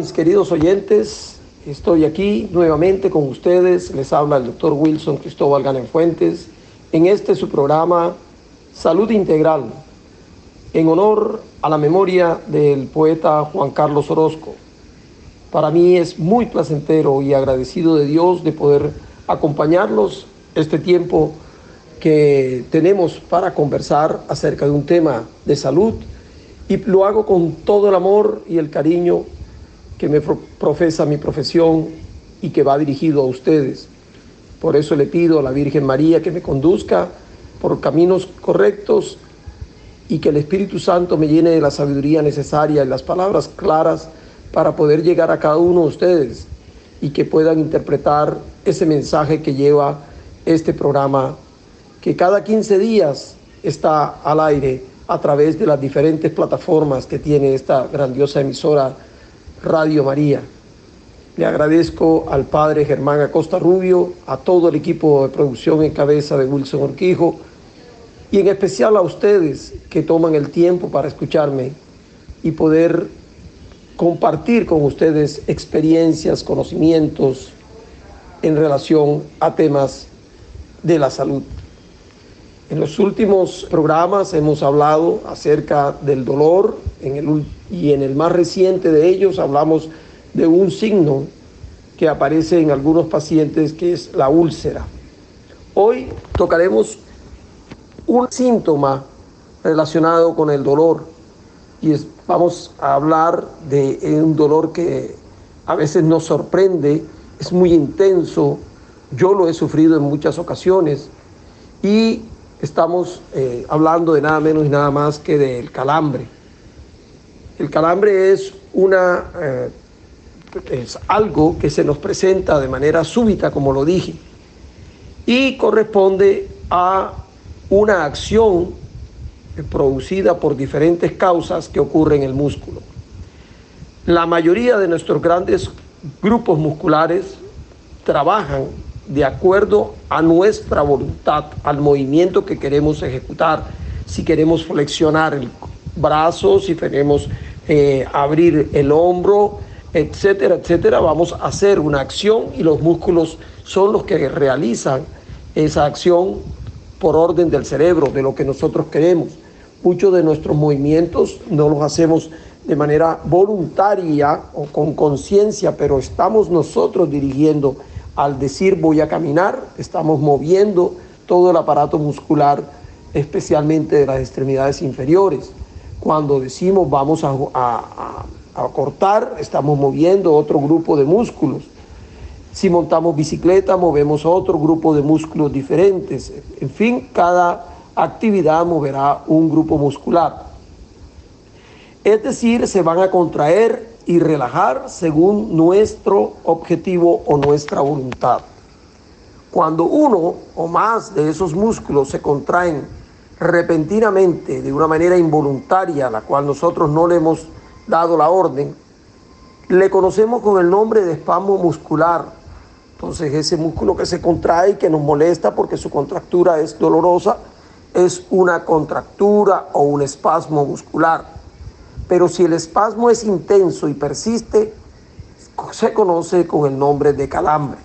Queridos oyentes, estoy aquí nuevamente con ustedes, les habla el doctor Wilson Cristóbal Ganen Fuentes en este su programa Salud Integral, en honor a la memoria del poeta Juan Carlos Orozco. Para mí es muy placentero y agradecido de Dios de poder acompañarlos este tiempo que tenemos para conversar acerca de un tema de salud y lo hago con todo el amor y el cariño que me profesa mi profesión y que va dirigido a ustedes. Por eso le pido a la Virgen María que me conduzca por caminos correctos y que el Espíritu Santo me llene de la sabiduría necesaria y las palabras claras para poder llegar a cada uno de ustedes y que puedan interpretar ese mensaje que lleva este programa, que cada 15 días está al aire a través de las diferentes plataformas que tiene esta grandiosa emisora Radio María. Le agradezco al padre Germán Acosta Rubio, a todo el equipo de producción en cabeza de Wilson Orquijo y en especial a ustedes que toman el tiempo para escucharme y poder compartir con ustedes experiencias, conocimientos en relación a temas de la salud. En los últimos programas hemos hablado acerca del dolor en el, y en el más reciente de ellos hablamos de un signo que aparece en algunos pacientes que es la úlcera. Hoy tocaremos un síntoma relacionado con el dolor y vamos a hablar de un dolor que a veces nos sorprende, es muy intenso, yo lo he sufrido en muchas ocasiones y estamos eh, hablando de nada menos y nada más que del calambre. El calambre es, una, eh, es algo que se nos presenta de manera súbita, como lo dije, y corresponde a una acción producida por diferentes causas que ocurren en el músculo. La mayoría de nuestros grandes grupos musculares trabajan de acuerdo a nuestra voluntad, al movimiento que queremos ejecutar. Si queremos flexionar el brazo, si queremos eh, abrir el hombro, etcétera, etcétera, vamos a hacer una acción y los músculos son los que realizan esa acción por orden del cerebro, de lo que nosotros queremos. Muchos de nuestros movimientos no los hacemos de manera voluntaria o con conciencia, pero estamos nosotros dirigiendo al decir voy a caminar, estamos moviendo todo el aparato muscular, especialmente de las extremidades inferiores. Cuando decimos vamos a, cortar, estamos moviendo otro grupo de músculos. Si montamos bicicleta, movemos otro grupo de músculos diferentes. En fin, cada actividad moverá un grupo muscular. Es decir, se van a contraer y relajar según nuestro objetivo o nuestra voluntad. Cuando uno o más de esos músculos se contraen repentinamente de una manera involuntaria, a la cual nosotros no le hemos dado la orden, le conocemos con el nombre de espasmo muscular. Entonces ese músculo que se contrae y que nos molesta porque su contractura es dolorosa, es una contractura o un espasmo muscular pero si el espasmo es intenso y persiste, se conoce con el nombre de calambre.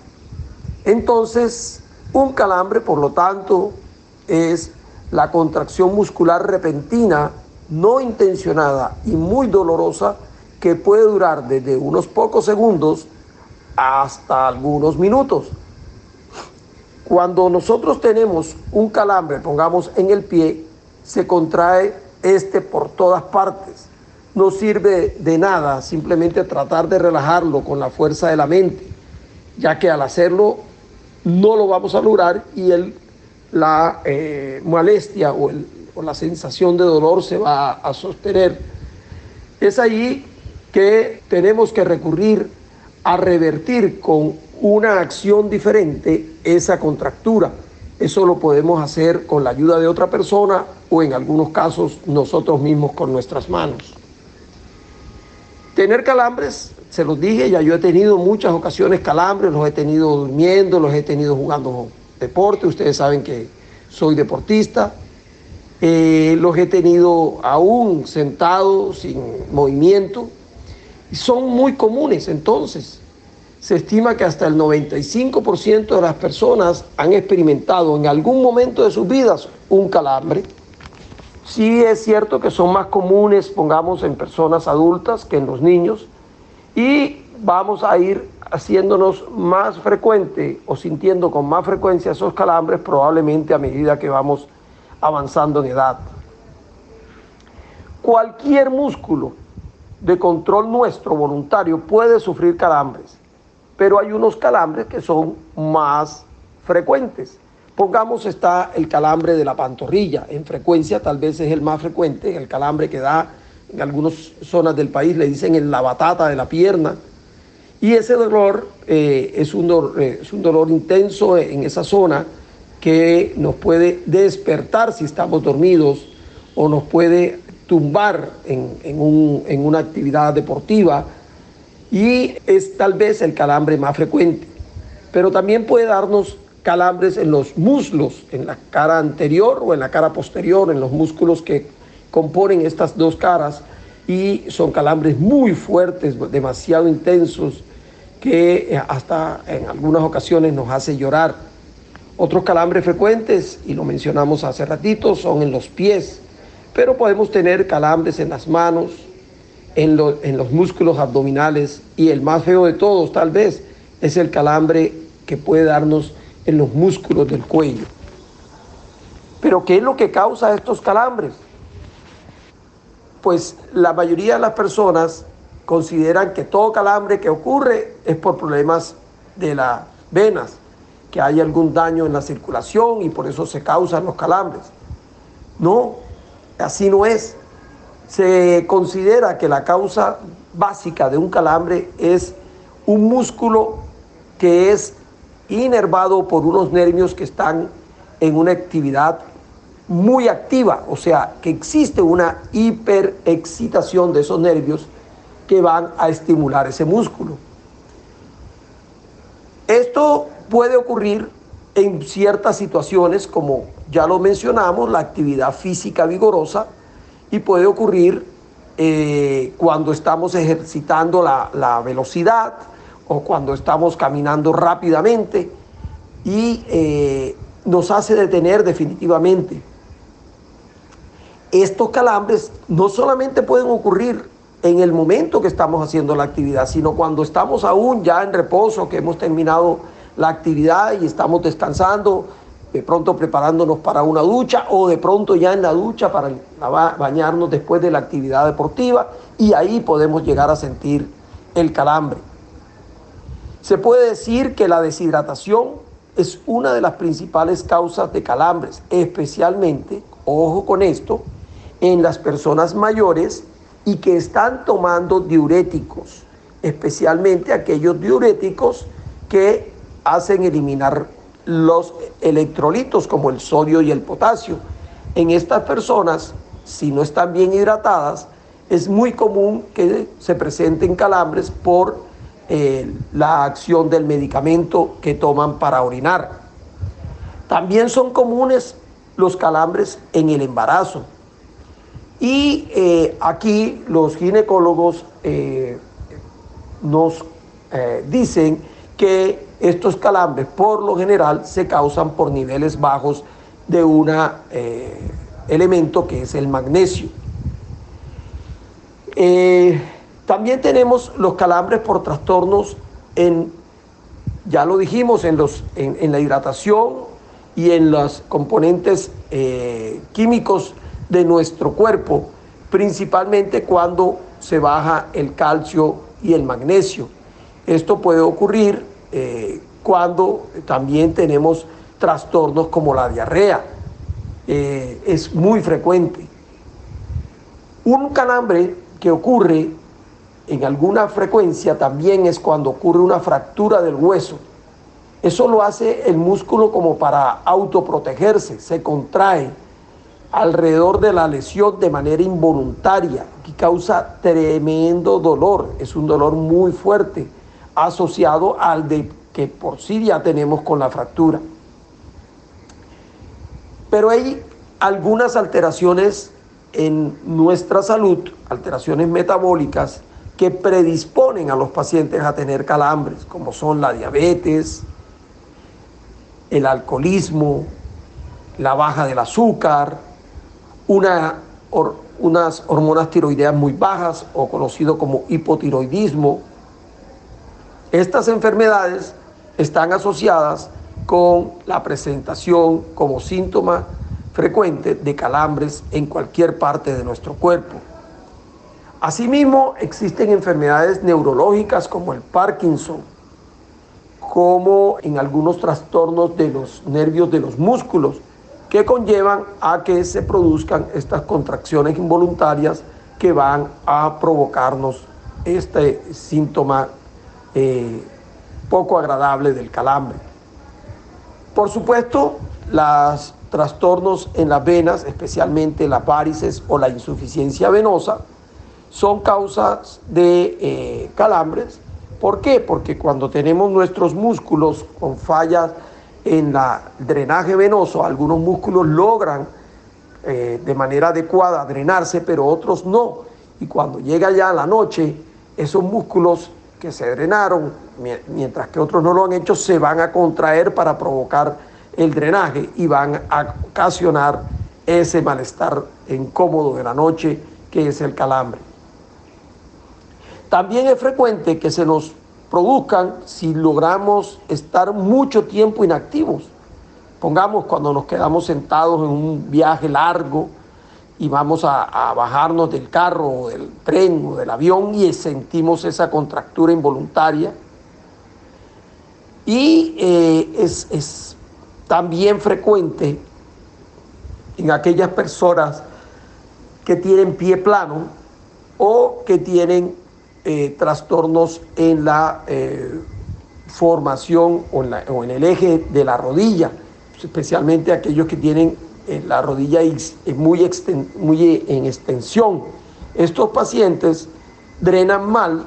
Entonces, un calambre, por lo tanto, es la contracción muscular repentina, no intencionada y muy dolorosa que puede durar desde unos pocos segundos hasta algunos minutos. Cuando nosotros tenemos un calambre, pongamos en el pie, se contrae este por todas partes no sirve de nada simplemente tratar de relajarlo con la fuerza de la mente, ya que al hacerlo no lo vamos a lograr y el, la eh, molestia o, o la sensación de dolor se va a sostener. Es ahí que tenemos que recurrir a revertir con una acción diferente esa contractura. Eso lo podemos hacer con la ayuda de otra persona o en algunos casos nosotros mismos con nuestras manos. Tener calambres, se los dije, ya yo he tenido muchas ocasiones calambres, los he tenido durmiendo, los he tenido jugando deporte, ustedes saben que soy deportista, eh, los he tenido aún sentado, sin movimiento, Y son muy comunes entonces. Se estima que hasta el 95% de las personas han experimentado en algún momento de sus vidas un calambre. Sí es cierto que son más comunes, pongamos, en personas adultas que en los niños. Y vamos a ir haciéndonos más frecuente o sintiendo con más frecuencia esos calambres probablemente a medida que vamos avanzando en edad. Cualquier músculo de control nuestro voluntario puede sufrir calambres, pero hay unos calambres que son más frecuentes. Pongamos está el calambre de la pantorrilla, en frecuencia tal vez es el más frecuente, el calambre que da en algunas zonas del país, le dicen en la batata de la pierna, y ese dolor, eh, es, un dolor eh, es un dolor intenso en esa zona que nos puede despertar si estamos dormidos o nos puede tumbar en, en una actividad deportiva. Y es tal vez el calambre más frecuente. Pero también puede darnos calambres en los muslos, en la cara anterior o en la cara posterior, en los músculos que componen estas dos caras y son calambres muy fuertes, demasiado intensos, que eh, hasta en algunas ocasiones nos hace llorar. Otros calambres frecuentes, y lo mencionamos hace ratito, son en los pies, pero podemos tener calambres en las manos, en, en los músculos abdominales y el más feo de todos tal vez es el calambre que puede darnos en los músculos del cuello. Pero ¿qué es lo que causa estos calambres? pues la mayoría de las personas consideran que todo calambre que ocurre es por problemas de las venas, que hay algún daño en la circulación y por eso se causan los calambres. No, así no es. Se considera que la causa básica de un calambre es un músculo que es inervado por unos nervios que están en una actividad muy activa, o sea, que existe una hiperexcitación de esos nervios que van a estimular ese músculo. Esto puede ocurrir en ciertas situaciones, como ya lo mencionamos, la actividad física vigorosa, y puede ocurrir eh, cuando estamos ejercitando la, velocidad o cuando estamos caminando rápidamente y eh, nos hace detener definitivamente estos calambres no solamente pueden ocurrir en el momento que estamos haciendo la actividad, sino cuando estamos aún ya en reposo, que hemos terminado la actividad y estamos descansando, de pronto preparándonos para una ducha o de pronto ya en la ducha para bañarnos después de la actividad deportiva y ahí podemos llegar a sentir el calambre. Se puede decir que la deshidratación es una de las principales causas de calambres, especialmente, ojo con esto, en las personas mayores y que están tomando diuréticos, especialmente aquellos diuréticos que hacen eliminar los electrolitos como el sodio y el potasio. En estas personas, si no están bien hidratadas, es muy común que se presenten calambres por eh, la acción del medicamento que toman para orinar. También son comunes los calambres en el embarazo. Y eh, aquí los ginecólogos eh, nos dicen que estos calambres por lo general se causan por niveles bajos de un elemento que es el magnesio. También tenemos los calambres por trastornos en, ya lo dijimos, en, los, en la hidratación y en los componentes químicos de nuestro cuerpo, principalmente cuando se baja el calcio y el magnesio. Esto puede ocurrir eh, cuando también tenemos trastornos como la diarrea. Eh, es muy frecuente. Un calambre que ocurre en alguna frecuencia también es cuando ocurre una fractura del hueso. Eso lo hace el músculo como para autoprotegerse, se contrae alrededor de la lesión de manera involuntaria, que causa tremendo dolor. Es un dolor muy fuerte, asociado al de que por sí ya tenemos con la fractura. Pero hay algunas alteraciones en nuestra salud, alteraciones metabólicas, que predisponen a los pacientes a tener calambres, como son la diabetes, el alcoholismo, la baja del azúcar, una, unas hormonas tiroideas muy bajas o conocido como hipotiroidismo. Estas enfermedades están asociadas con la presentación como síntoma frecuente de calambres en cualquier parte de nuestro cuerpo. Asimismo, existen enfermedades neurológicas como el Parkinson, como en algunos trastornos de los nervios de los músculos, que conllevan a que se produzcan estas contracciones involuntarias que van a provocarnos este síntoma eh, poco agradable del calambre. Por supuesto, los trastornos en las venas, especialmente las varices o la insuficiencia venosa, son causas de eh, calambres. ¿Por qué? Porque cuando tenemos nuestros músculos con fallas en el drenaje venoso, algunos músculos logran eh, de manera adecuada drenarse, pero otros no. Y cuando llega ya la noche, esos músculos que se drenaron, mientras que otros no lo han hecho, se van a contraer para provocar el drenaje y van a ocasionar ese malestar incómodo de la noche que es el calambre. También es frecuente que se nos produzcan si logramos estar mucho tiempo inactivos. Pongamos cuando nos quedamos sentados en un viaje largo y vamos a, bajarnos del carro o del tren o del avión y sentimos esa contractura involuntaria. Y eh, es, es también frecuente en aquellas personas que tienen pie plano o que tienen eh, trastornos en la eh, formación o en, el eje de la rodilla, especialmente aquellos que tienen eh, la rodilla muy, en extensión. Estos pacientes drenan mal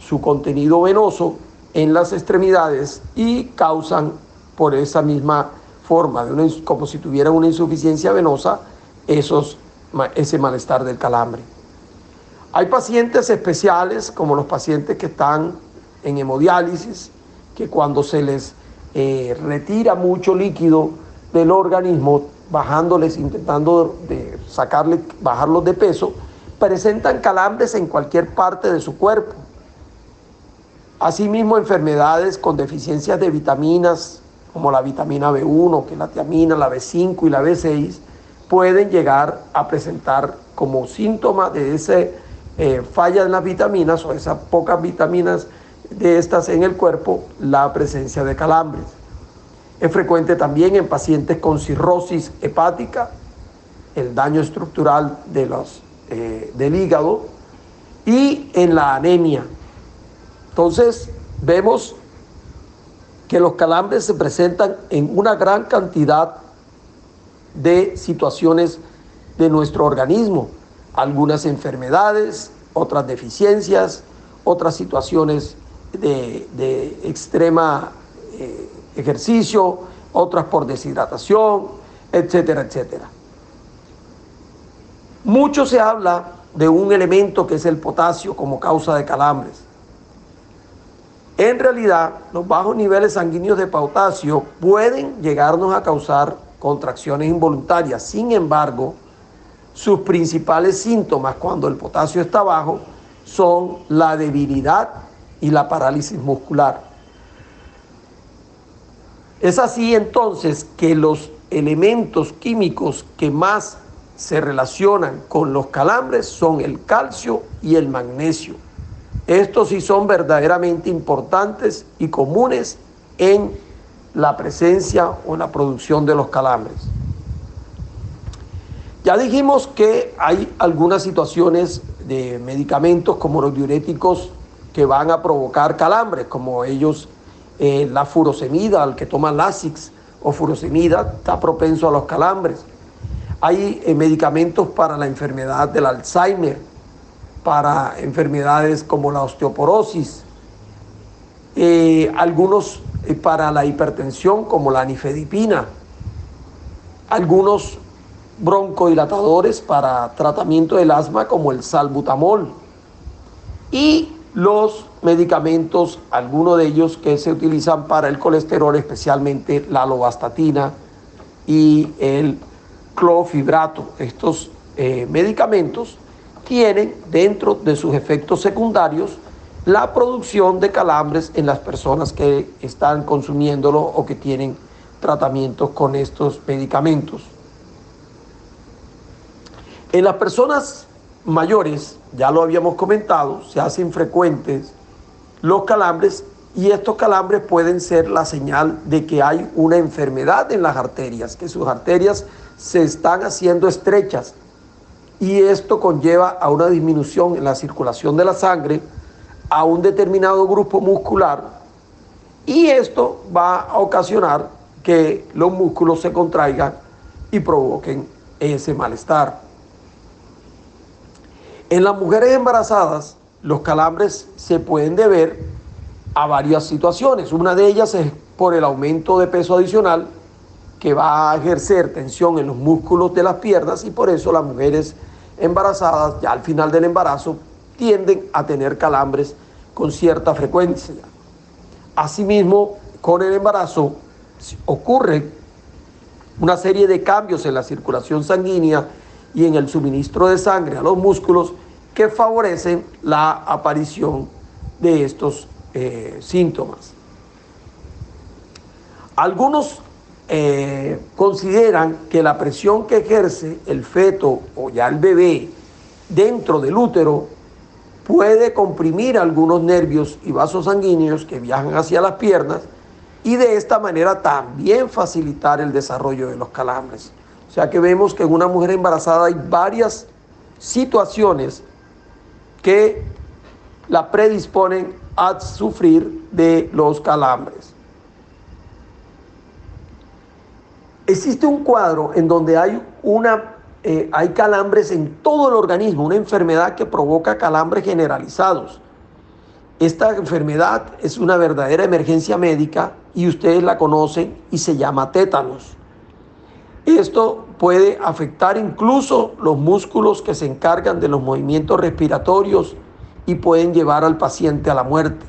su contenido venoso en las extremidades y causan por esa misma forma, como si tuvieran una insuficiencia venosa, ese malestar del calambre. Hay pacientes especiales, como los pacientes que están en hemodiálisis, que cuando se les eh, retira mucho líquido del organismo, bajándoles, intentando de sacarle, bajarlos de peso, presentan calambres en cualquier parte de su cuerpo. Asimismo, enfermedades con deficiencias de vitaminas, como la vitamina B1, que es la tiamina, la B5 y la B6, pueden llegar a presentar como síntoma de ese eh, falla en las vitaminas o esas pocas vitaminas de estas en el cuerpo, la presencia de calambres. Es frecuente también en pacientes con cirrosis hepática, el daño estructural de los, eh, del hígado y en la anemia. Entonces, vemos que los calambres se presentan en una gran cantidad de situaciones de nuestro organismo algunas enfermedades, otras deficiencias, otras situaciones de, extrema eh, ejercicio, otras por deshidratación, etcétera, etcétera. Mucho se habla de un elemento que es el potasio como causa de calambres. En realidad, los bajos niveles sanguíneos de potasio pueden llegarnos a causar contracciones involuntarias. Sin embargo, sus principales síntomas cuando el potasio está bajo son la debilidad y la parálisis muscular. Es así entonces que los elementos químicos que más se relacionan con los calambres son el calcio y el magnesio. Estos sí son verdaderamente importantes y comunes en la presencia o la producción de los calambres. Ya dijimos que hay algunas situaciones de medicamentos como los diuréticos que van a provocar calambres, como ellos eh, la furosemida, el que toma Lasix o furosemida está propenso a los calambres. Hay eh, medicamentos para la enfermedad del Alzheimer, para enfermedades como la osteoporosis, eh, algunos para la hipertensión como la nifedipina, algunos broncodilatadores para tratamiento del asma como el salbutamol. y los medicamentos, algunos de ellos que se utilizan para el colesterol, especialmente la lovastatina y el clofibrato. Estos eh, medicamentos tienen dentro de sus efectos secundarios la producción de calambres en las personas que están consumiéndolo o que tienen tratamientos con estos medicamentos. En las personas mayores, ya lo habíamos comentado, se hacen frecuentes los calambres y estos calambres pueden ser la señal de que hay una enfermedad en las arterias, que sus arterias se están haciendo estrechas y esto conlleva a una disminución en la circulación de la sangre a un determinado grupo muscular y esto va a ocasionar que los músculos se contraigan y provoquen ese malestar. En las mujeres embarazadas, los calambres se pueden deber a varias situaciones. Una de ellas es por el aumento de peso adicional que va a ejercer tensión en los músculos de las piernas y por eso las mujeres embarazadas ya al final del embarazo tienden a tener calambres con cierta frecuencia. Asimismo, con el embarazo ocurre una serie de cambios en la circulación sanguínea y en el suministro de sangre a los músculos que favorecen la aparición de estos eh, síntomas. Algunos eh, consideran que la presión que ejerce el feto o ya el bebé dentro del útero puede comprimir algunos nervios y vasos sanguíneos que viajan hacia las piernas y de esta manera también facilitar el desarrollo de los calambres. O sea que vemos que en una mujer embarazada hay varias situaciones que la predisponen a sufrir de los calambres. Existe un cuadro en donde hay, una, eh, hay calambres en todo el organismo, una enfermedad que provoca calambres generalizados. Esta enfermedad es una verdadera emergencia médica y ustedes la conocen y se llama tétanos. Esto puede afectar incluso los músculos que se encargan de los movimientos respiratorios y pueden llevar al paciente a la muerte.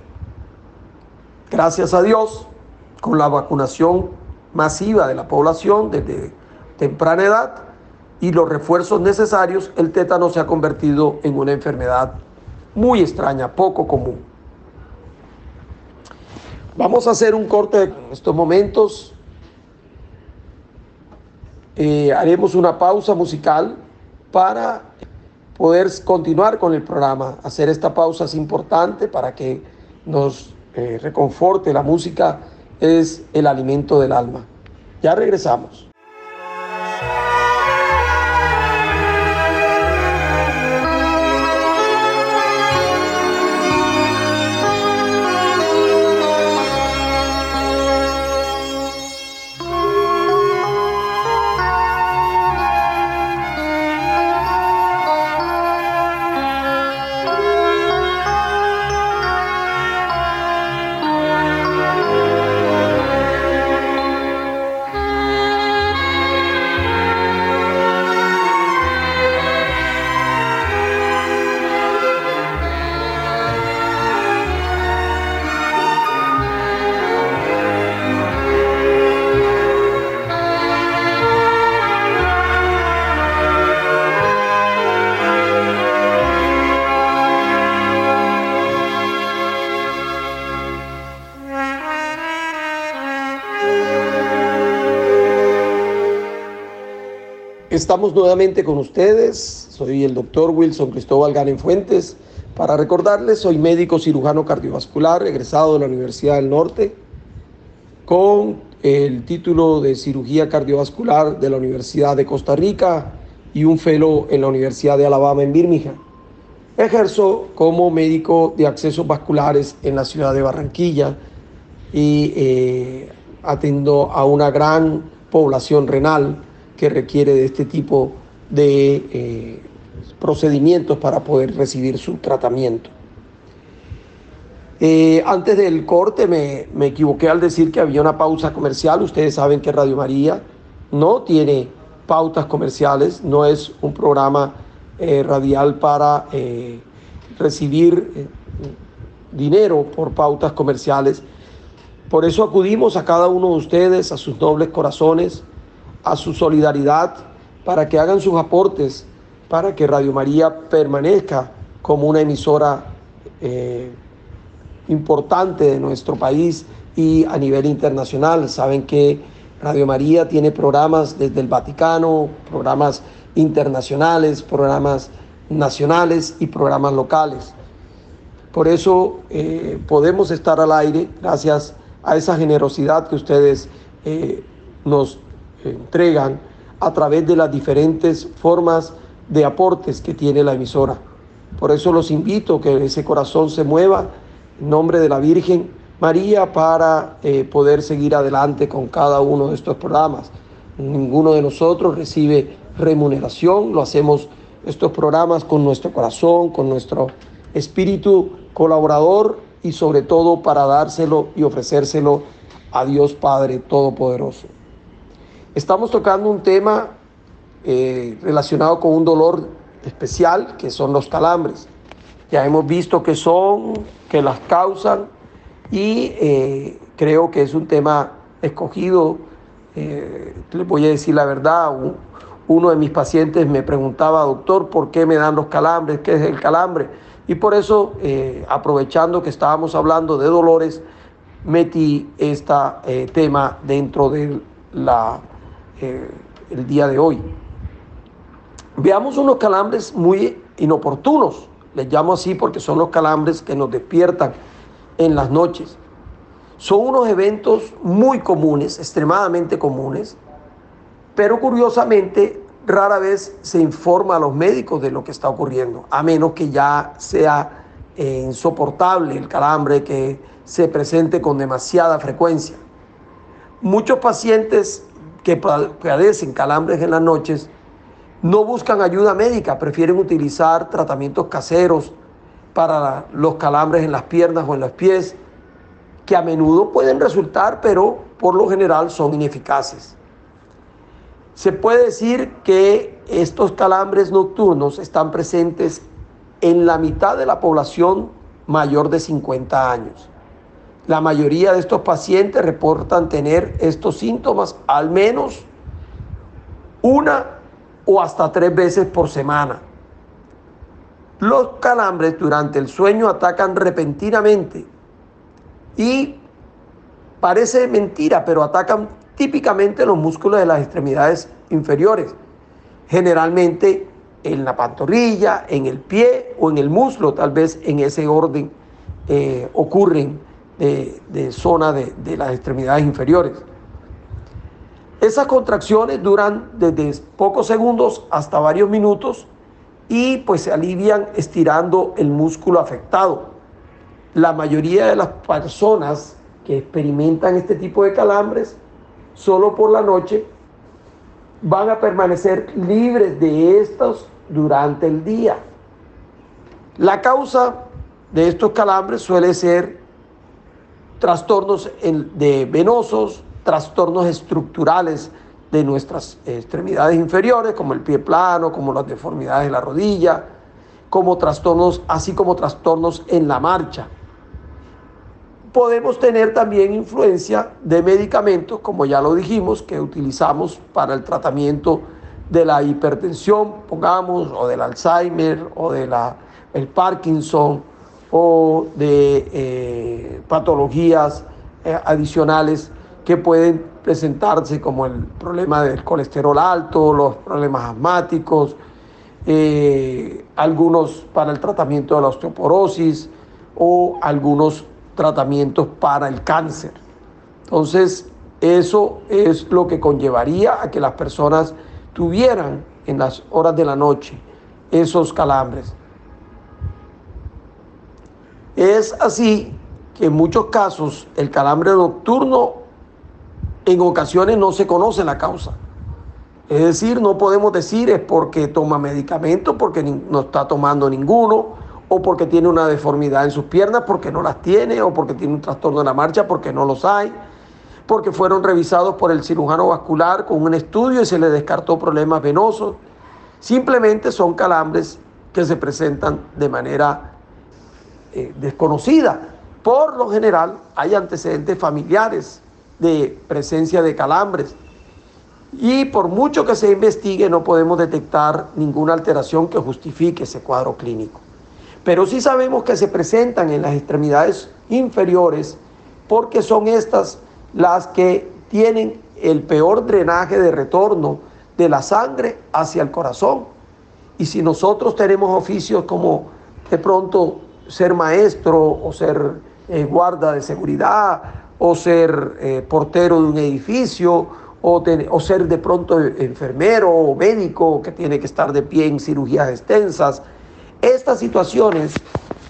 Gracias a Dios, con la vacunación masiva de la población desde temprana edad y los refuerzos necesarios, el tétano se ha convertido en una enfermedad muy extraña, poco común. Vamos a hacer un corte en estos momentos. Eh, haremos una pausa musical para poder continuar con el programa. Hacer esta pausa es importante para que nos eh, reconforte. La música es el alimento del alma. Ya regresamos. Estamos nuevamente con ustedes. Soy el doctor Wilson Cristóbal Ganen Fuentes. Para recordarles, soy médico cirujano cardiovascular, egresado de la Universidad del Norte, con el título de cirugía cardiovascular de la Universidad de Costa Rica y un fellow en la Universidad de Alabama en Birmingham. Ejerzo como médico de accesos vasculares en la ciudad de Barranquilla y eh, atiendo a una gran población renal que requiere de este tipo de eh, procedimientos para poder recibir su tratamiento. Eh, antes del corte me, equivoqué al decir que había una pausa comercial. Ustedes saben que Radio María no tiene pautas comerciales, no es un programa eh, radial para recibir dinero por pautas comerciales. Por eso acudimos a cada uno de ustedes, a sus nobles corazones, a su solidaridad, para que hagan sus aportes, para que Radio María permanezca como una emisora eh, importante de nuestro país y a nivel internacional. Saben que Radio María tiene programas desde el Vaticano, programas internacionales, programas nacionales y programas locales. Por eso eh, podemos estar al aire gracias a esa generosidad que ustedes eh, nos entregan a través de las diferentes formas de aportes que tiene la emisora. Por eso los invito a que ese corazón se mueva en nombre de la Virgen María para eh, poder seguir adelante con cada uno de estos programas. Ninguno de nosotros recibe remuneración, lo hacemos estos programas con nuestro corazón, con nuestro espíritu colaborador y sobre todo para dárselo y ofrecérselo a Dios Padre Todopoderoso. Estamos tocando un tema eh, relacionado con un dolor especial que son los calambres. Ya hemos visto que son, que las causan y eh, creo que es un tema escogido. Eh, les voy a decir la verdad, uno de mis pacientes me preguntaba, doctor, ¿por qué me dan los calambres? ¿Qué es el calambre? Y por eso, eh, aprovechando que estábamos hablando de dolores, metí este tema dentro del el día de hoy. Veamos unos calambres muy inoportunos, les llamo así porque son los calambres que nos despiertan en las noches. Son unos eventos muy comunes, extremadamente comunes, pero curiosamente rara vez se informa a los médicos de lo que está ocurriendo, a menos que ya sea eh, insoportable el calambre que se presente con demasiada frecuencia. Muchos pacientes que padecen calambres en las noches no buscan ayuda médica, prefieren utilizar tratamientos caseros para los calambres en las piernas o en los pies, que a menudo pueden resultar, pero por lo general son ineficaces. Se puede decir que estos calambres nocturnos están presentes en la mitad de la población mayor de 50 años. La mayoría de estos pacientes reportan tener estos síntomas al menos una o hasta tres veces por semana. Los calambres durante el sueño atacan repentinamente y parece mentira, pero atacan típicamente los músculos de las extremidades inferiores, generalmente en la pantorrilla, en el pie o en el muslo, tal vez en ese orden eh, ocurren de, zona de, de las extremidades inferiores. Esas contracciones duran desde pocos segundos hasta varios minutos y pues se alivian estirando el músculo afectado. La mayoría de las personas que experimentan este tipo de calambres solo por la noche van a permanecer libres de estos durante el día. La causa de estos calambres suele ser trastornos de venosos, trastornos estructurales de nuestras extremidades inferiores, como el pie plano, como las deformidades de la rodilla, como trastornos, así como trastornos en la marcha. Podemos tener también influencia de medicamentos, como ya lo dijimos, que utilizamos para el tratamiento de la hipertensión, pongamos, o del Alzheimer, o del el Parkinson, o de eh, patologías eh, adicionales que pueden presentarse como el problema del colesterol alto, los problemas asmáticos, eh, algunos para el tratamiento de la osteoporosis o algunos tratamientos para el cáncer. Entonces, eso es lo que conllevaría a que las personas tuvieran en las horas de la noche esos calambres. Es así que en muchos casos el calambre nocturno en ocasiones no se conoce la causa. Es decir, no podemos decir es porque toma medicamento, porque no está tomando ninguno, o porque tiene una deformidad en sus piernas, porque no las tiene, o porque tiene un trastorno de la marcha, porque no los hay, porque fueron revisados por el cirujano vascular con un estudio y se le descartó problemas venosos. Simplemente son calambres que se presentan de manera eh, desconocida. Por lo general hay antecedentes familiares de presencia de calambres y por mucho que se investigue no podemos detectar ninguna alteración que justifique ese cuadro clínico. Pero sí sabemos que se presentan en las extremidades inferiores porque son estas las que tienen el peor drenaje de retorno de la sangre hacia el corazón. Y si nosotros tenemos oficios como de pronto ser maestro o ser eh, guarda de seguridad o ser eh, portero de un edificio o, o, ser de pronto enfermero o médico que tiene que estar de pie en cirugías extensas, estas situaciones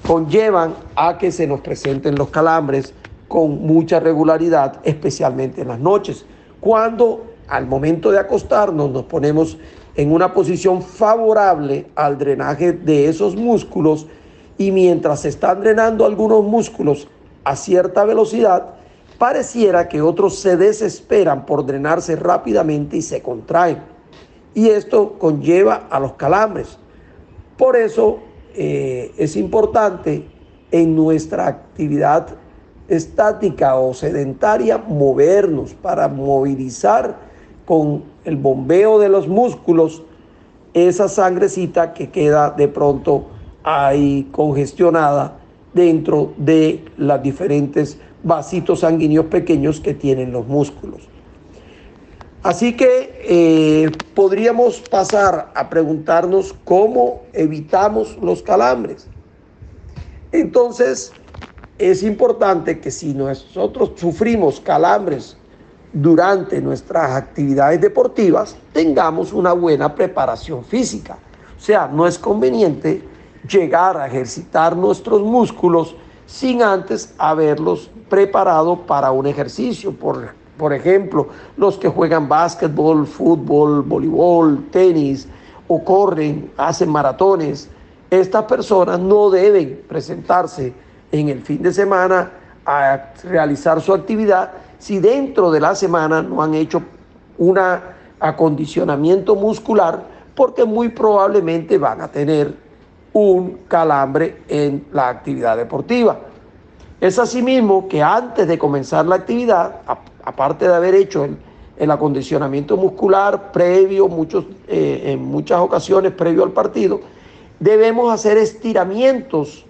conllevan a que se nos presenten los calambres con mucha regularidad, especialmente en las noches, cuando al momento de acostarnos nos ponemos en una posición favorable al drenaje de esos músculos y mientras se están drenando algunos músculos a cierta velocidad, pareciera que otros se desesperan por drenarse rápidamente y se contraen. Y esto conlleva a los calambres. Por eso eh, es importante en nuestra actividad estática o sedentaria movernos para movilizar con el bombeo de los músculos esa sangrecita que queda de pronto ahí congestionada dentro de los diferentes vasitos sanguíneos pequeños que tienen los músculos. Así que eh, podríamos pasar a preguntarnos cómo evitamos los calambres. Entonces, es importante que si nosotros sufrimos calambres durante nuestras actividades deportivas, tengamos una buena preparación física. O sea, no es conveniente llegar a ejercitar nuestros músculos sin antes haberlos preparado para un ejercicio. Por, por ejemplo, los que juegan básquetbol, fútbol, voleibol, tenis o corren, hacen maratones, estas personas no deben presentarse en el fin de semana a realizar su actividad si dentro de la semana no han hecho un acondicionamiento muscular porque muy probablemente van a tener un calambre en la actividad deportiva. Es asimismo que antes de comenzar la actividad, aparte de haber hecho el, acondicionamiento muscular previo, muchos, eh, en muchas ocasiones previo al partido, debemos hacer estiramientos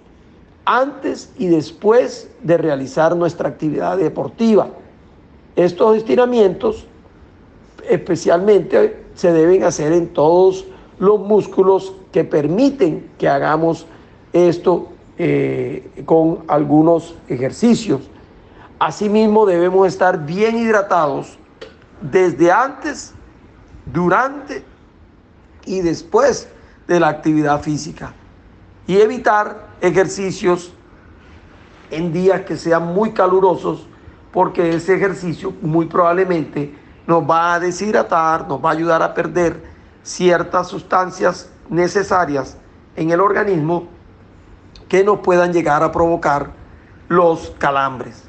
antes y después de realizar nuestra actividad deportiva. Estos estiramientos especialmente se deben hacer en todos los músculos que permiten que hagamos esto eh, con algunos ejercicios. Asimismo debemos estar bien hidratados desde antes, durante y después de la actividad física y evitar ejercicios en días que sean muy calurosos, porque ese ejercicio muy probablemente nos va a deshidratar, nos va a ayudar a perder ciertas sustancias necesarias en el organismo que nos puedan llegar a provocar los calambres.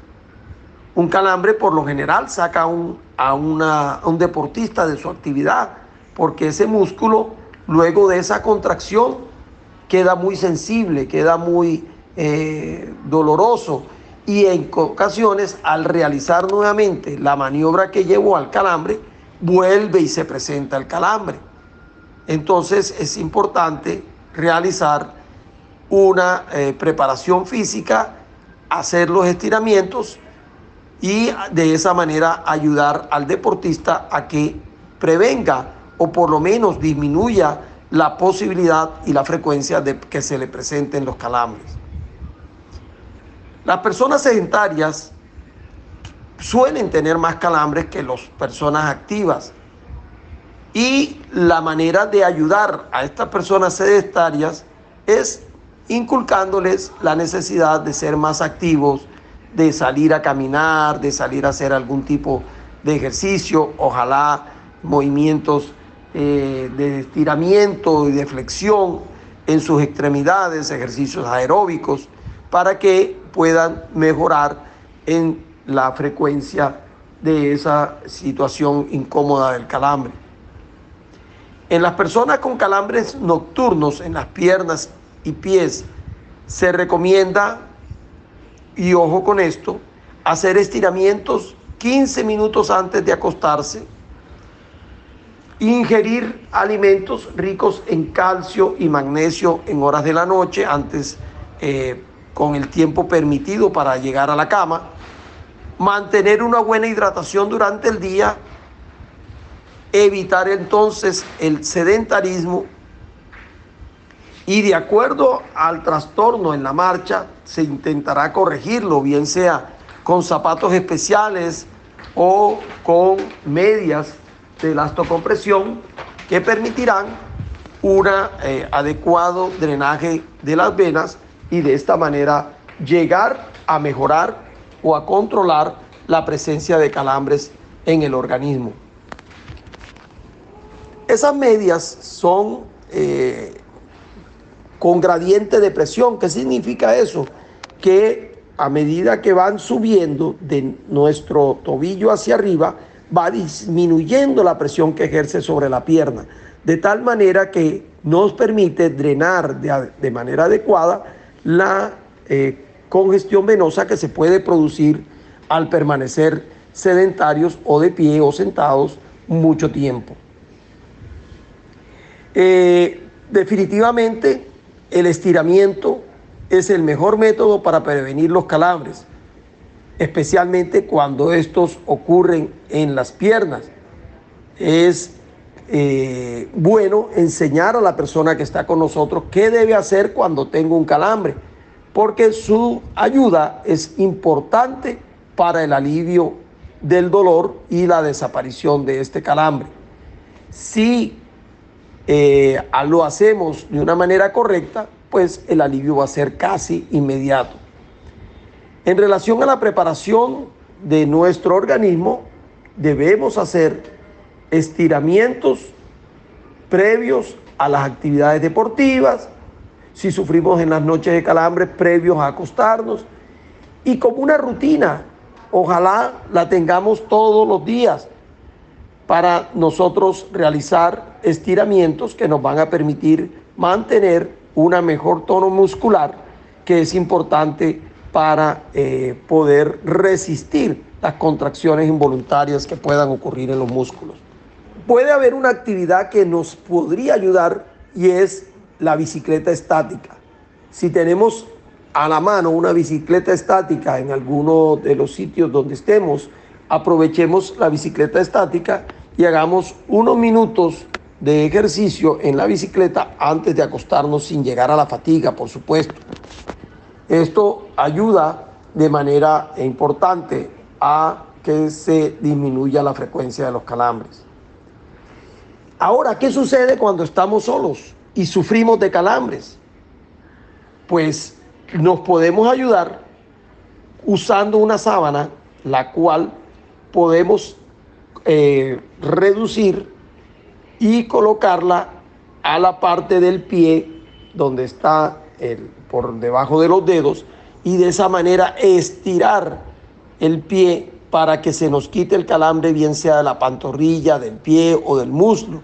Un calambre por lo general saca un, a, a un deportista de su actividad, porque ese músculo, luego de esa contracción, queda muy sensible, queda muy eh, doloroso y en ocasiones al realizar nuevamente la maniobra que llevó al calambre, vuelve y se presenta el calambre. Entonces es importante realizar una eh, preparación física, hacer los estiramientos y de esa manera ayudar al deportista a que prevenga o por lo menos disminuya la posibilidad y la frecuencia de que se le presenten los calambres. Las personas sedentarias suelen tener más calambres que las personas activas. Y la manera de ayudar a estas personas sedentarias es inculcándoles la necesidad de ser más activos, de salir a caminar, de salir a hacer algún tipo de ejercicio, ojalá movimientos eh, de estiramiento y de flexión en sus extremidades, ejercicios aeróbicos, para que puedan mejorar en la frecuencia de esa situación incómoda del calambre. En las personas con calambres nocturnos en las piernas y pies, se recomienda, y ojo con esto, hacer estiramientos 15 minutos antes de acostarse, ingerir alimentos ricos en calcio y magnesio en horas de la noche, antes eh, con el tiempo permitido para llegar a la cama, mantener una buena hidratación durante el día, evitar entonces el sedentarismo y de acuerdo al trastorno en la marcha se intentará corregirlo, bien sea con zapatos especiales o con medias de elastocompresión que permitirán un eh, adecuado drenaje de las venas y de esta manera llegar a mejorar o a controlar la presencia de calambres en el organismo. Esas medias son eh, con gradiente de presión. ¿Qué significa eso? Que a medida que van subiendo de nuestro tobillo hacia arriba, va disminuyendo la presión que ejerce sobre la pierna, de tal manera que nos permite drenar de, manera adecuada la eh, congestión venosa que se puede producir al permanecer sedentarios o de pie o sentados mucho tiempo. Eh, definitivamente el estiramiento es el mejor método para prevenir los calambres, especialmente cuando estos ocurren en las piernas. Es eh, bueno enseñar a la persona que está con nosotros qué debe hacer cuando tenga un calambre, porque su ayuda es importante para el alivio del dolor y la desaparición de este calambre. Si eh, lo hacemos de una manera correcta, pues el alivio va a ser casi inmediato. En relación a la preparación de nuestro organismo, debemos hacer estiramientos previos a las actividades deportivas, si sufrimos en las noches de calambres previos a acostarnos, y como una rutina, ojalá la tengamos todos los días para nosotros realizar estiramientos que nos van a permitir mantener una mejor tono muscular que es importante para eh, poder resistir las contracciones involuntarias que puedan ocurrir en los músculos. Puede haber una actividad que nos podría ayudar y es la bicicleta estática. Si tenemos a la mano una bicicleta estática en alguno de los sitios donde estemos, aprovechemos la bicicleta estática y hagamos unos minutos de ejercicio en la bicicleta antes de acostarnos sin llegar a la fatiga, por supuesto. Esto ayuda de manera importante a que se disminuya la frecuencia de los calambres. Ahora, ¿qué sucede cuando estamos solos y sufrimos de calambres? Pues nos podemos ayudar usando una sábana, la cual podemos eh, reducir y colocarla a la parte del pie donde está el, por debajo de los dedos y de esa manera estirar el pie para que se nos quite el calambre, bien sea de la pantorrilla, del pie o del muslo.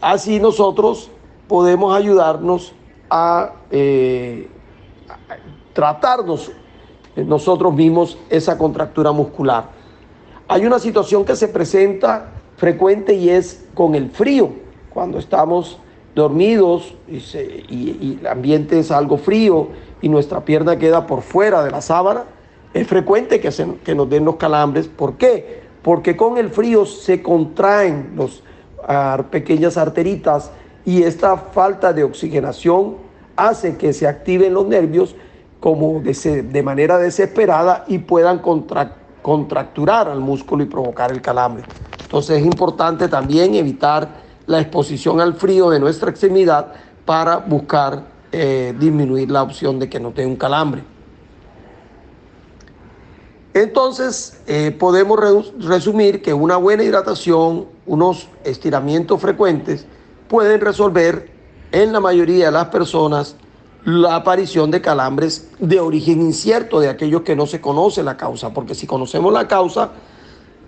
Así nosotros podemos ayudarnos a, eh, a tratarnos nosotros mismos esa contractura muscular. Hay una situación que se presenta frecuente y es con el frío, cuando estamos dormidos y, el ambiente es algo frío y nuestra pierna queda por fuera de la sábana, es frecuente que, que nos den los calambres. ¿Por qué? Porque con el frío se contraen las ah, pequeñas arteritas y esta falta de oxigenación hace que se activen los nervios como de, de manera desesperada y puedan contractar contracturar al músculo y provocar el calambre. Entonces es importante también evitar la exposición al frío de nuestra extremidad para buscar eh, disminuir la opción de que no tenga un calambre. Entonces eh, podemos resumir que una buena hidratación, unos estiramientos frecuentes pueden resolver en la mayoría de las personas la aparición de calambres de origen incierto, de aquellos que no se conoce la causa, porque si conocemos la causa,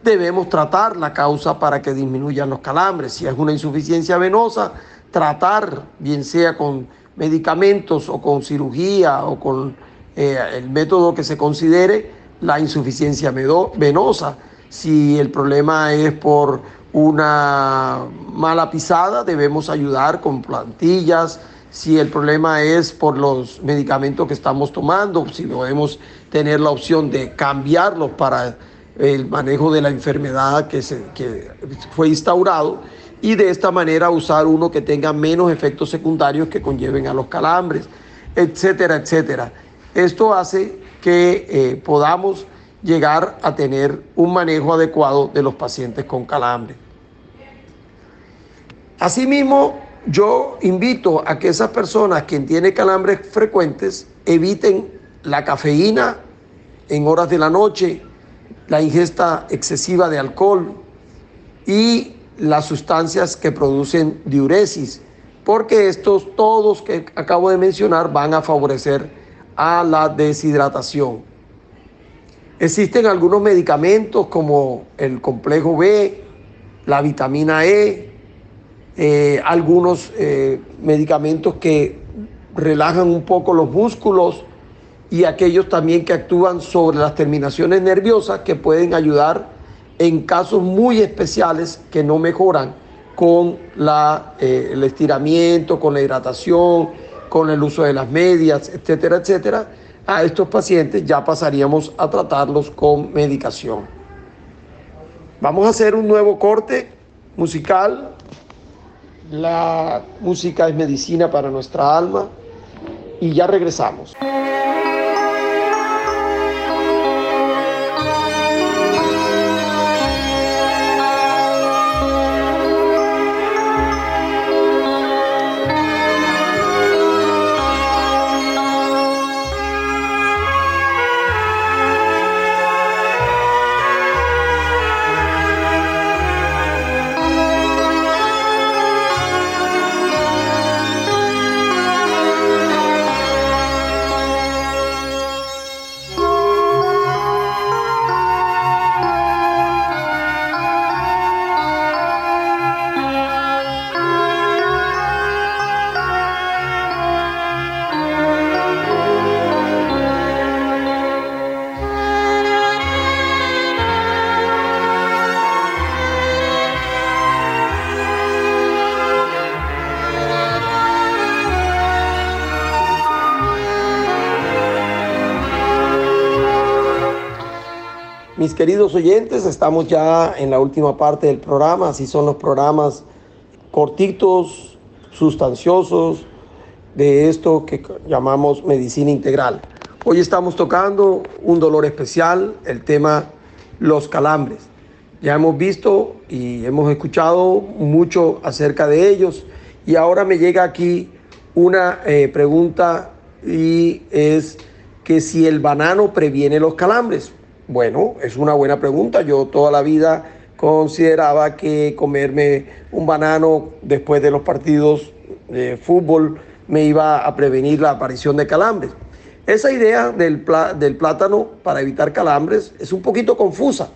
debemos tratar la causa para que disminuyan los calambres. Si es una insuficiencia venosa, tratar, bien sea con medicamentos o con cirugía o con eh, el método que se considere la insuficiencia venosa. Si el problema es por una mala pisada, debemos ayudar con plantillas. Si el problema es por los medicamentos que estamos tomando, si podemos tener la opción de cambiarlos para el manejo de la enfermedad que, se, que fue instaurado y de esta manera usar uno que tenga menos efectos secundarios que conlleven a los calambres, etcétera, etcétera. Esto hace que eh, podamos llegar a tener un manejo adecuado de los pacientes con calambre. Asimismo, yo invito a que esas personas que tienen calambres frecuentes eviten la cafeína en horas de la noche, la ingesta excesiva de alcohol y las sustancias que producen diuresis, porque estos todos que acabo de mencionar van a favorecer a la deshidratación. Existen algunos medicamentos como el complejo B, la vitamina E, eh, algunos eh, medicamentos que relajan un poco los músculos y aquellos también que actúan sobre las terminaciones nerviosas que pueden ayudar en casos muy especiales que no mejoran con la, eh, el estiramiento, con la hidratación, con el uso de las medias, etcétera, etcétera. A estos pacientes ya pasaríamos a tratarlos con medicación. Vamos a hacer un nuevo corte musical. La música es medicina para nuestra alma y ya regresamos. Mis queridos oyentes, estamos ya en la última parte del programa, así son los programas cortitos, sustanciosos, de esto que llamamos medicina integral. Hoy estamos tocando un dolor especial, el tema los calambres. Ya hemos visto y hemos escuchado mucho acerca de ellos y ahora me llega aquí una eh, pregunta y es que si el banano previene los calambres. Bueno, es una buena pregunta. Yo toda la vida consideraba que comerme un banano después de los partidos de fútbol me iba a prevenir la aparición de calambres. Esa idea del, plátano para evitar calambres es un poquito confusa.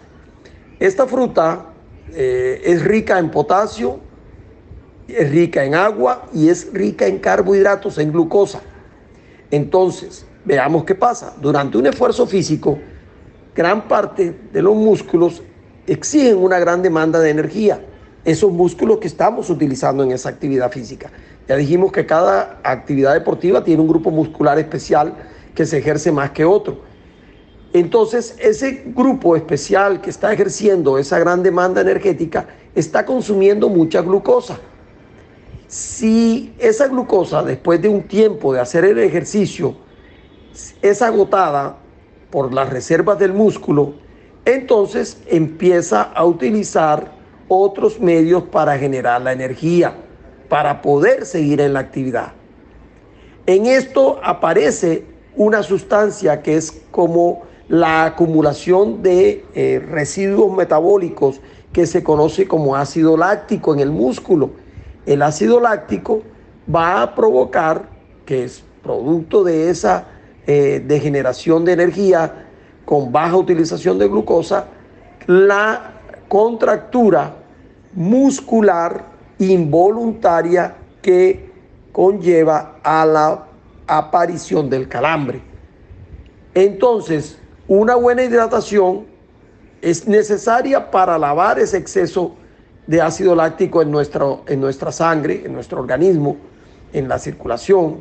Esta fruta eh, es rica en potasio, es rica en agua y es rica en carbohidratos, en glucosa. Entonces, veamos qué pasa. Durante un esfuerzo físico, gran parte de los músculos exigen una gran demanda de energía. Esos músculos que estamos utilizando en esa actividad física. Ya dijimos que cada actividad deportiva tiene un grupo muscular especial que se ejerce más que otro. Entonces, ese grupo especial que está ejerciendo esa gran demanda energética está consumiendo mucha glucosa. Si esa glucosa, después de un tiempo de hacer el ejercicio, es agotada por las reservas del músculo, entonces empieza a utilizar otros medios para generar la energía, para poder seguir en la actividad. En esto aparece una sustancia que es como la acumulación de eh, residuos metabólicos que se conoce como ácido láctico en el músculo. El ácido láctico va a provocar, que es producto de esa eh, de generación de energía con baja utilización de glucosa, la contractura muscular involuntaria que conlleva a la aparición del calambre. Entonces, una buena hidratación es necesaria para lavar ese exceso de ácido láctico en, nuestro, en nuestra sangre, en nuestro organismo, en la circulación,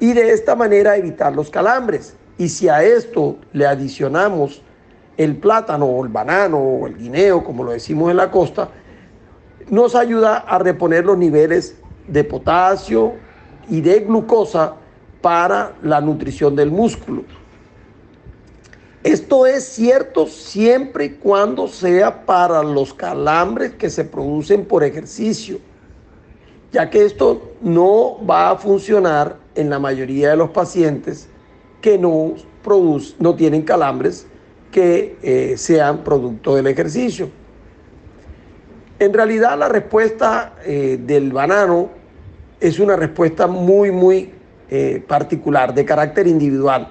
y de esta manera evitar los calambres. Y si a esto le adicionamos el plátano o el banano o el guineo, como lo decimos en la costa, nos ayuda a reponer los niveles de potasio y de glucosa para la nutrición del músculo. Esto es cierto siempre y cuando sea para los calambres que se producen por ejercicio, ya que esto no va a funcionar en la mayoría de los pacientes que no, no tienen calambres que eh, sean producto del ejercicio. En realidad la respuesta eh, del banano es una respuesta muy, muy eh, particular, de carácter individual.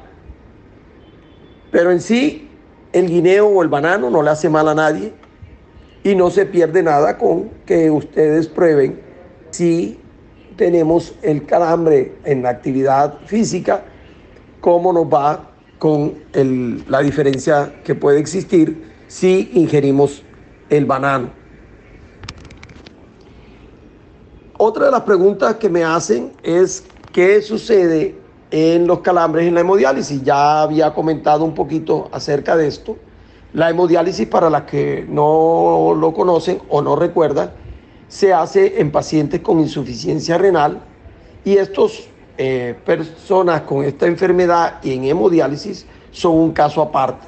Pero en sí, el guineo o el banano no le hace mal a nadie y no se pierde nada con que ustedes prueben si tenemos el calambre en la actividad física, cómo nos va con la diferencia que puede existir si ingerimos el banano. Otra de las preguntas que me hacen es qué sucede en los calambres en la hemodiálisis. Ya había comentado un poquito acerca de esto. La hemodiálisis, para las que no lo conocen o no recuerdan, se hace en pacientes con insuficiencia renal y estos eh, personas con esta enfermedad y en hemodiálisis son un caso aparte.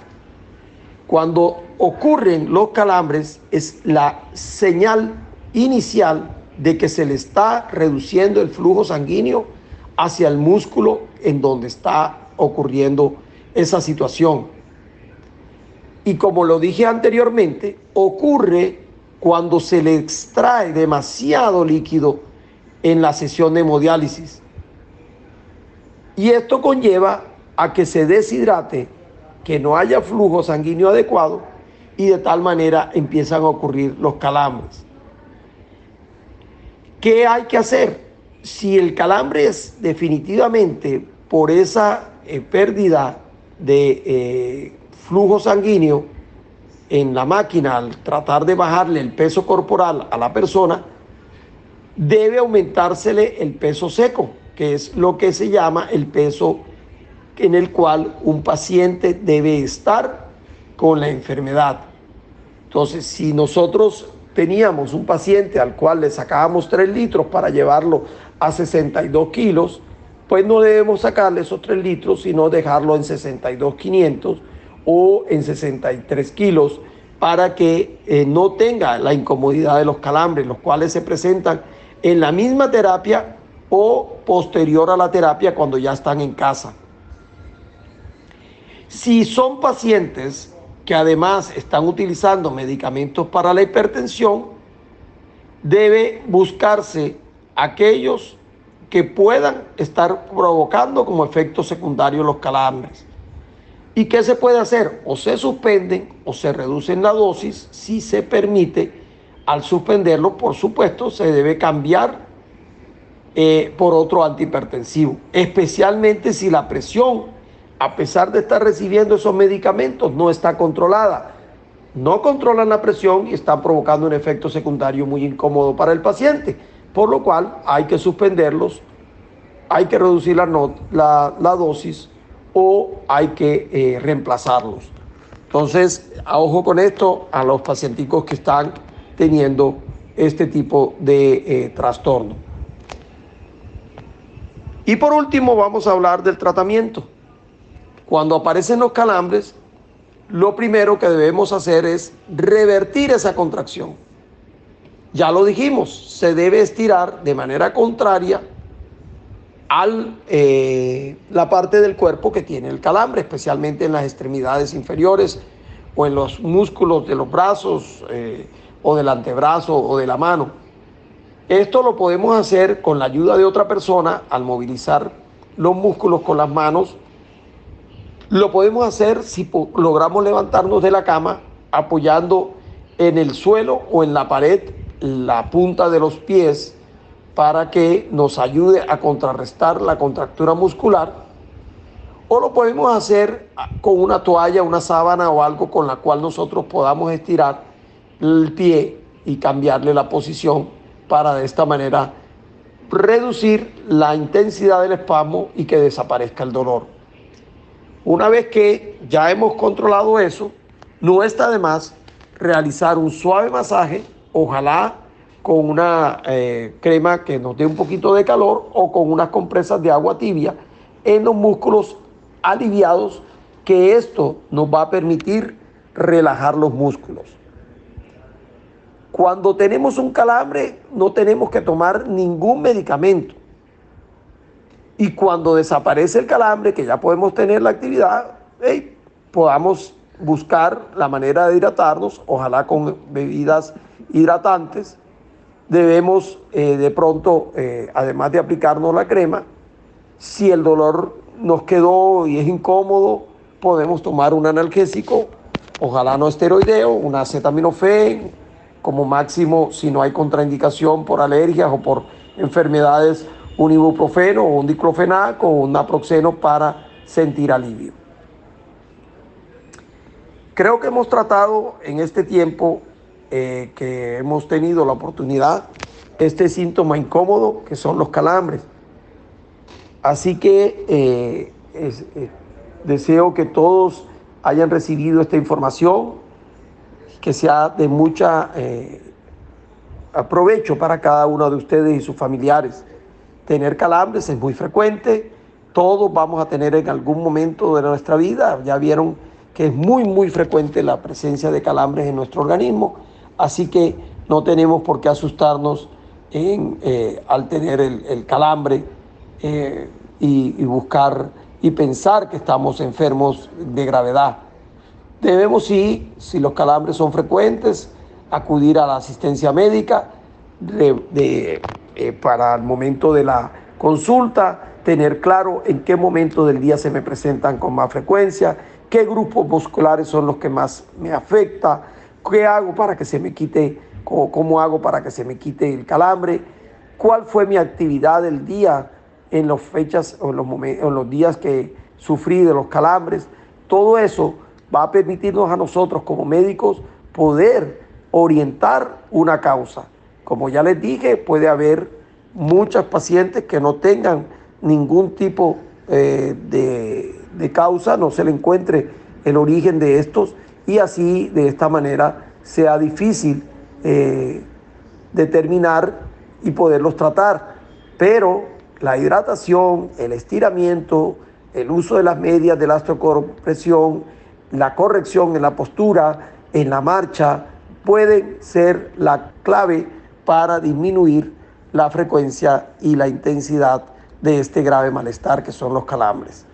Cuando ocurren los calambres es la señal inicial de que se le está reduciendo el flujo sanguíneo hacia el músculo en donde está ocurriendo esa situación. Y como lo dije anteriormente, ocurre cuando se le extrae demasiado líquido en la sesión de hemodiálisis. Y esto conlleva a que se deshidrate, que no haya flujo sanguíneo adecuado y de tal manera empiezan a ocurrir los calambres. ¿Qué hay que hacer? Si el calambre es definitivamente por esa eh, pérdida de eh, flujo sanguíneo en la máquina al tratar de bajarle el peso corporal a la persona, debe aumentársele el peso seco, que es lo que se llama el peso en el cual un paciente debe estar con la enfermedad. Entonces, si nosotros teníamos un paciente al cual le sacábamos 3 litros para llevarlo a 62 kilos, pues no debemos sacarle esos 3 litros, sino dejarlo en 62,500 o en 63 kilos para que eh, no tenga la incomodidad de los calambres, los cuales se presentan en la misma terapia o posterior a la terapia cuando ya están en casa. Si son pacientes que además están utilizando medicamentos para la hipertensión, debe buscarse aquellos que puedan estar provocando como efecto secundario los calambres. ¿Y qué se puede hacer? O se suspenden o se reducen la dosis si se permite. Al suspenderlo, por supuesto, se debe cambiar eh, por otro antihipertensivo, especialmente si la presión a pesar de estar recibiendo esos medicamentos, no está controlada. No controlan la presión y están provocando un efecto secundario muy incómodo para el paciente, por lo cual hay que suspenderlos, hay que reducir la, dosis o hay que eh, reemplazarlos. Entonces, a ojo con esto a los pacienticos que están teniendo este tipo de eh, trastorno. Y por último, vamos a hablar del tratamiento. Cuando aparecen los calambres, lo primero que debemos hacer es revertir esa contracción. Ya lo dijimos, se debe estirar de manera contraria a eh, la parte del cuerpo que tiene el calambre, especialmente en las extremidades inferiores o en los músculos de los brazos eh, o del antebrazo o de la mano. Esto lo podemos hacer con la ayuda de otra persona al movilizar los músculos con las manos lo podemos hacer si logramos levantarnos de la cama apoyando en el suelo o en la pared la punta de los pies para que nos ayude a contrarrestar la contractura muscular. O lo podemos hacer con una toalla, una sábana o algo con la cual nosotros podamos estirar el pie y cambiarle la posición para de esta manera reducir la intensidad del espasmo y que desaparezca el dolor. Una vez que ya hemos controlado eso, no está de más realizar un suave masaje, ojalá con una eh, crema que nos dé un poquito de calor o con unas compresas de agua tibia en los músculos aliviados, que esto nos va a permitir relajar los músculos. Cuando tenemos un calambre no tenemos que tomar ningún medicamento. Y cuando desaparece el calambre, que ya podemos tener la actividad, podamos buscar la manera de hidratarnos, ojalá con bebidas hidratantes. Debemos eh, de pronto, eh, además de aplicarnos la crema, si el dolor nos quedó y es incómodo, podemos tomar un analgésico, ojalá no esteroideo, una acetaminofén, como máximo si no hay contraindicación por alergias o por enfermedades, un ibuprofeno o un diclofenac o un naproxeno para sentir alivio. Creo que hemos tratado en este tiempo eh, que hemos tenido la oportunidad este síntoma incómodo que son los calambres. Así que eh, eh, deseo que todos hayan recibido esta información que sea de mucha aprovecho para cada uno de ustedes y sus familiares. Tener calambres es muy frecuente, todos vamos a tener en algún momento de nuestra vida, ya vieron que es muy muy frecuente la presencia de calambres en nuestro organismo, así que no tenemos por qué asustarnos eh, al tener el, calambre eh, y, buscar y pensar que estamos enfermos de gravedad. Debemos, sí, si los calambres son frecuentes, acudir a la asistencia médica eh, para el momento de la consulta, tener claro en qué momento del día se me presentan con más frecuencia, qué grupos musculares son los que más me afecta, qué hago para que se me quite, cómo, cómo hago para que se me quite el calambre, cuál fue mi actividad del día en las fechas o en los, en los días que sufrí de los calambres. Todo eso va a permitirnos a nosotros como médicos poder orientar una causa. Como ya les dije, puede haber muchas pacientes que no tengan ningún tipo eh, de, causa, no se le encuentre el origen de estos y así de esta manera sea difícil eh, determinar y poderlos tratar. Pero la hidratación, el estiramiento, el uso de las medias de la osteocompresión, la corrección en la postura, en la marcha, pueden ser la clave para disminuir la frecuencia y la intensidad de este grave malestar que son los calambres.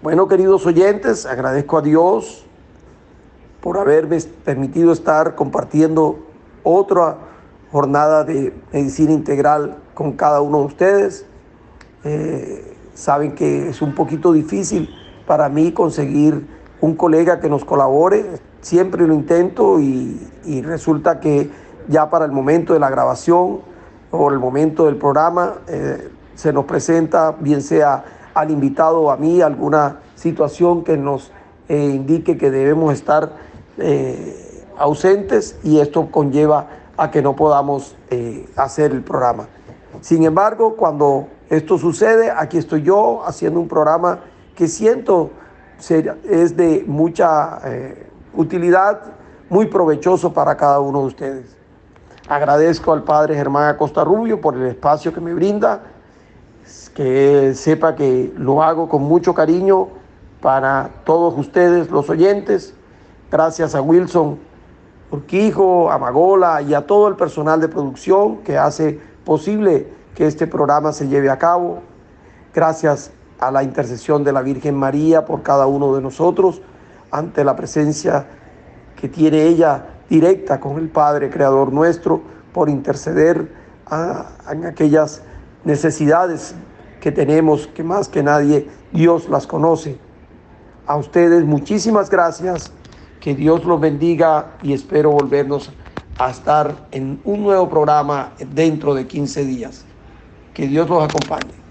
Bueno, queridos oyentes, agradezco a Dios por haberme permitido estar compartiendo otra jornada de medicina integral con cada uno de ustedes. Eh, saben que es un poquito difícil para mí conseguir un colega que nos colabore. Siempre lo intento y, resulta que ya para el momento de la grabación o el momento del programa eh, se nos presenta, bien sea al invitado a mí, alguna situación que nos eh, indique que debemos estar eh, ausentes y esto conlleva a que no podamos hacer el programa. Sin embargo, cuando esto sucede, aquí estoy yo haciendo un programa que siento es de mucha eh, utilidad, muy provechoso para cada uno de ustedes. Agradezco al Padre Germán Acosta Rubio por el espacio que me brinda, que sepa que lo hago con mucho cariño para todos ustedes, los oyentes. Gracias a Wilson Urquijo, a Magola y a todo el personal de producción que hace posible que este programa se lleve a cabo. Gracias a la intercesión de la Virgen María por cada uno de nosotros, ante la presencia que tiene ella directa con el Padre Creador nuestro, por interceder en aquellas necesidades que tenemos, que más que nadie Dios las conoce. A ustedes muchísimas gracias, que Dios los bendiga y espero volvernos a estar en un nuevo programa dentro de 15 días. Que Dios los acompañe.